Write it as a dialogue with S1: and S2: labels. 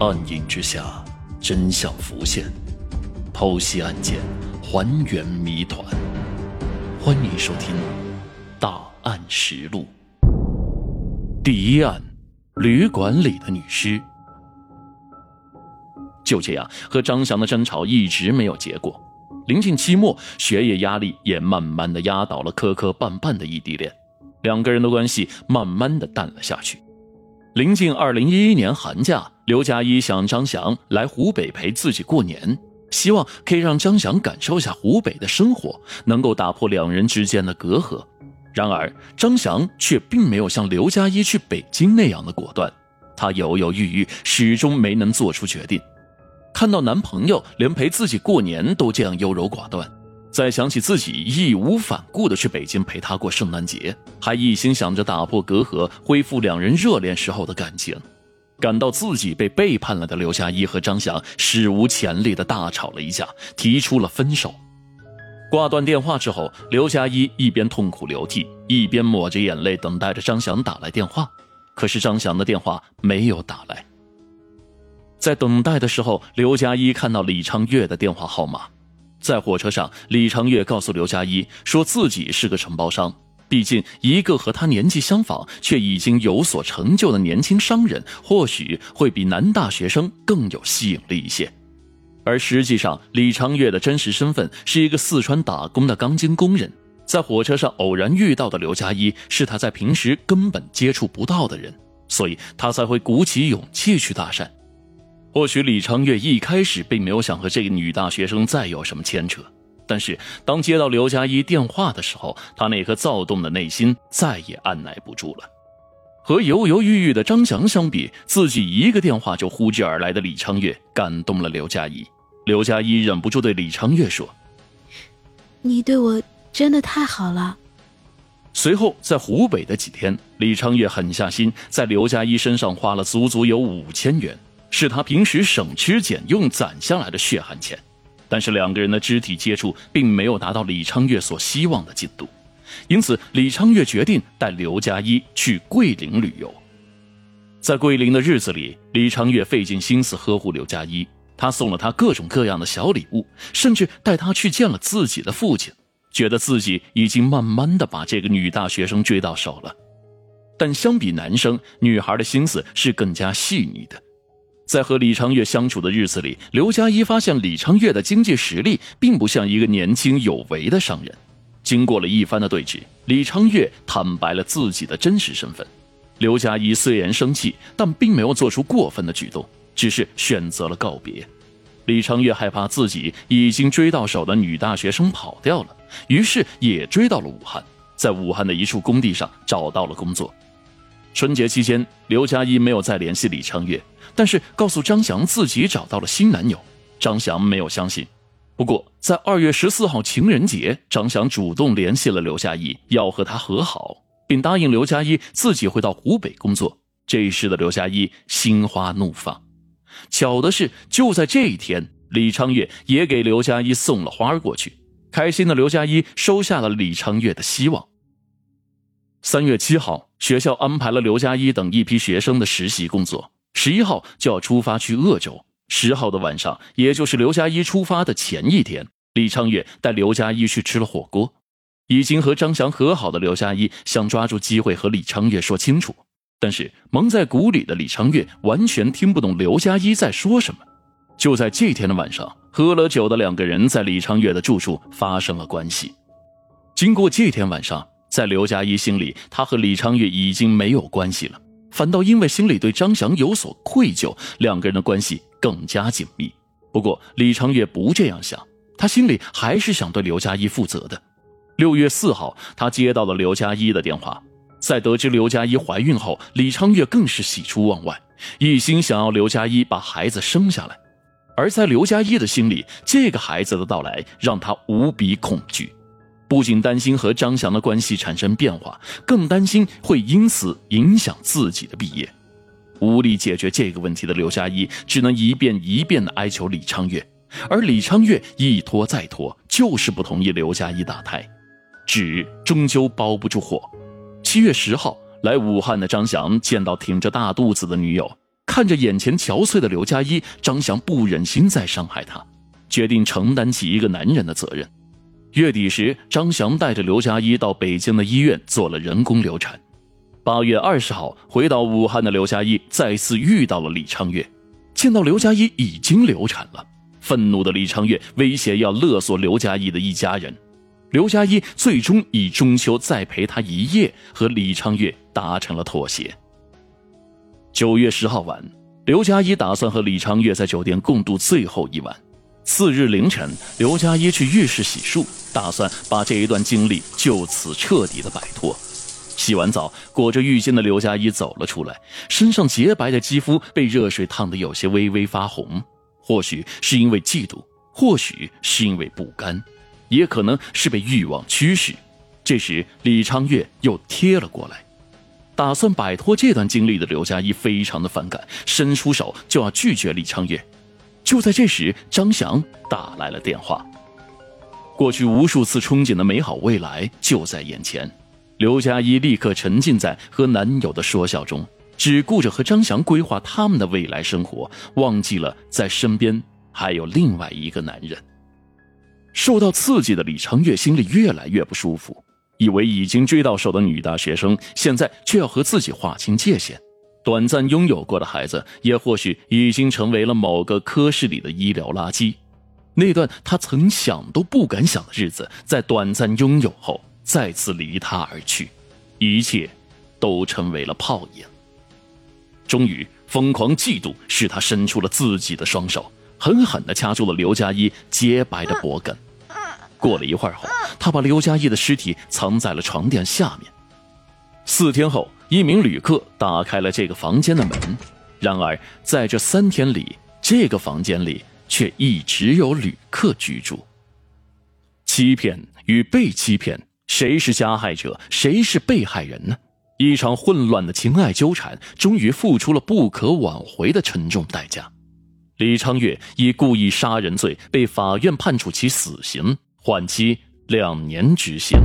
S1: 暗影之下，真相浮现，剖析案件，还原谜团。欢迎收听《大案实录》第一案：旅馆里的女尸。就这样，和张翔的争吵一直没有结果。临近期末，学业压力也慢慢的压倒了磕磕绊绊的异地恋，两个人的关系慢慢的淡了下去。临近二零一一年寒假，刘佳一想张翔来湖北陪自己过年，希望可以让张翔感受一下湖北的生活，能够打破两人之间的隔阂。然而，张翔却并没有像刘佳一去北京那样的果断，他犹犹豫豫，始终没能做出决定。看到男朋友连陪自己过年都这样优柔寡断。再想起自己义无反顾的去北京陪他过圣诞节，还一心想着打破隔阂，恢复两人热恋时候的感情，感到自己被背叛了的刘佳一和张翔史无前例的大吵了一架，提出了分手。挂断电话之后，刘佳一一边痛哭流涕，一边抹着眼泪等待着张翔打来电话。可是张翔的电话没有打来。在等待的时候，刘佳一看到李昌月的电话号码。在火车上，李长月告诉刘佳一，说自己是个承包商。毕竟，一个和他年纪相仿却已经有所成就的年轻商人，或许会比男大学生更有吸引力一些。而实际上，李昌月的真实身份是一个四川打工的钢筋工人。在火车上偶然遇到的刘佳一，是他在平时根本接触不到的人，所以他才会鼓起勇气去搭讪。或许李昌月一开始并没有想和这个女大学生再有什么牵扯，但是当接到刘佳一电话的时候，他那颗躁动的内心再也按耐不住了。和犹犹豫豫的张翔相比，自己一个电话就呼之而来的李昌月感动了刘佳一。刘佳一忍不住对李昌月说：“
S2: 你对我真的太好了。”
S1: 随后在湖北的几天，李昌月狠下心，在刘佳一身上花了足足有五千元。是他平时省吃俭用攒下来的血汗钱，但是两个人的肢体接触并没有达到李昌月所希望的进度，因此李昌月决定带刘佳一去桂林旅游。在桂林的日子里，李昌月费尽心思呵护刘佳一，他送了他各种各样的小礼物，甚至带他去见了自己的父亲，觉得自己已经慢慢的把这个女大学生追到手了。但相比男生，女孩的心思是更加细腻的。在和李昌月相处的日子里，刘佳一发现李昌月的经济实力并不像一个年轻有为的商人。经过了一番的对峙，李昌月坦白了自己的真实身份。刘佳一虽然生气，但并没有做出过分的举动，只是选择了告别。李昌月害怕自己已经追到手的女大学生跑掉了，于是也追到了武汉，在武汉的一处工地上找到了工作。春节期间，刘佳一没有再联系李昌月，但是告诉张翔自己找到了新男友。张翔没有相信。不过，在二月十四号情人节，张翔主动联系了刘佳一，要和他和好，并答应刘佳一自己会到湖北工作。这时的刘佳一心花怒放。巧的是，就在这一天，李昌月也给刘佳一送了花过去。开心的刘佳一收下了李昌月的希望。三月七号，学校安排了刘佳一等一批学生的实习工作。十一号就要出发去鄂州。十号的晚上，也就是刘佳一出发的前一天，李昌月带刘佳一去吃了火锅。已经和张翔和好的刘佳一想抓住机会和李昌月说清楚，但是蒙在鼓里的李昌月完全听不懂刘佳一在说什么。就在这天的晚上，喝了酒的两个人在李昌月的住处发生了关系。经过这天晚上。在刘佳一心里，他和李昌月已经没有关系了，反倒因为心里对张翔有所愧疚，两个人的关系更加紧密。不过李昌月不这样想，他心里还是想对刘佳一负责的。六月四号，他接到了刘佳一的电话，在得知刘佳一怀孕后，李昌月更是喜出望外，一心想要刘佳一把孩子生下来。而在刘佳一的心里，这个孩子的到来让他无比恐惧。不仅担心和张翔的关系产生变化，更担心会因此影响自己的毕业。无力解决这个问题的刘佳一，只能一遍一遍的哀求李昌月，而李昌月一拖再拖，就是不同意刘佳一打胎。纸终究包不住火。七月十号，来武汉的张翔见到挺着大肚子的女友，看着眼前憔悴的刘佳一，张翔不忍心再伤害她，决定承担起一个男人的责任。月底时，张翔带着刘佳一到北京的医院做了人工流产。八月二十号，回到武汉的刘佳一再次遇到了李昌月，见到刘佳一已经流产了，愤怒的李昌月威胁要勒索刘佳一的一家人。刘佳一最终以中秋再陪他一夜和李昌月达成了妥协。九月十号晚，刘佳一打算和李昌月在酒店共度最后一晚。次日凌晨，刘佳一去浴室洗漱，打算把这一段经历就此彻底的摆脱。洗完澡，裹着浴巾的刘佳一走了出来，身上洁白的肌肤被热水烫得有些微微发红，或许是因为嫉妒，或许是因为不甘，也可能是被欲望驱使。这时，李昌月又贴了过来。打算摆脱这段经历的刘佳一非常的反感，伸出手就要拒绝李昌月。就在这时，张翔打来了电话。过去无数次憧憬的美好未来就在眼前，刘佳一立刻沉浸在和男友的说笑中，只顾着和张翔规划他们的未来生活，忘记了在身边还有另外一个男人。受到刺激的李长月心里越来越不舒服。以为已经追到手的女大学生，现在却要和自己划清界限。短暂拥有过的孩子，也或许已经成为了某个科室里的医疗垃圾。那段他曾想都不敢想的日子，在短暂拥有后，再次离他而去，一切都成为了泡影。终于，疯狂嫉妒使他伸出了自己的双手，狠狠地掐住了刘佳一洁白的脖颈。过了一会儿后，他把刘佳一的尸体藏在了床垫下面。四天后，一名旅客打开了这个房间的门，然而在这三天里，这个房间里却一直有旅客居住。欺骗与被欺骗，谁是加害者，谁是被害人呢？一场混乱的情爱纠缠，终于付出了不可挽回的沉重代价。李昌月以故意杀人罪被法院判处其死刑。缓期两年执行。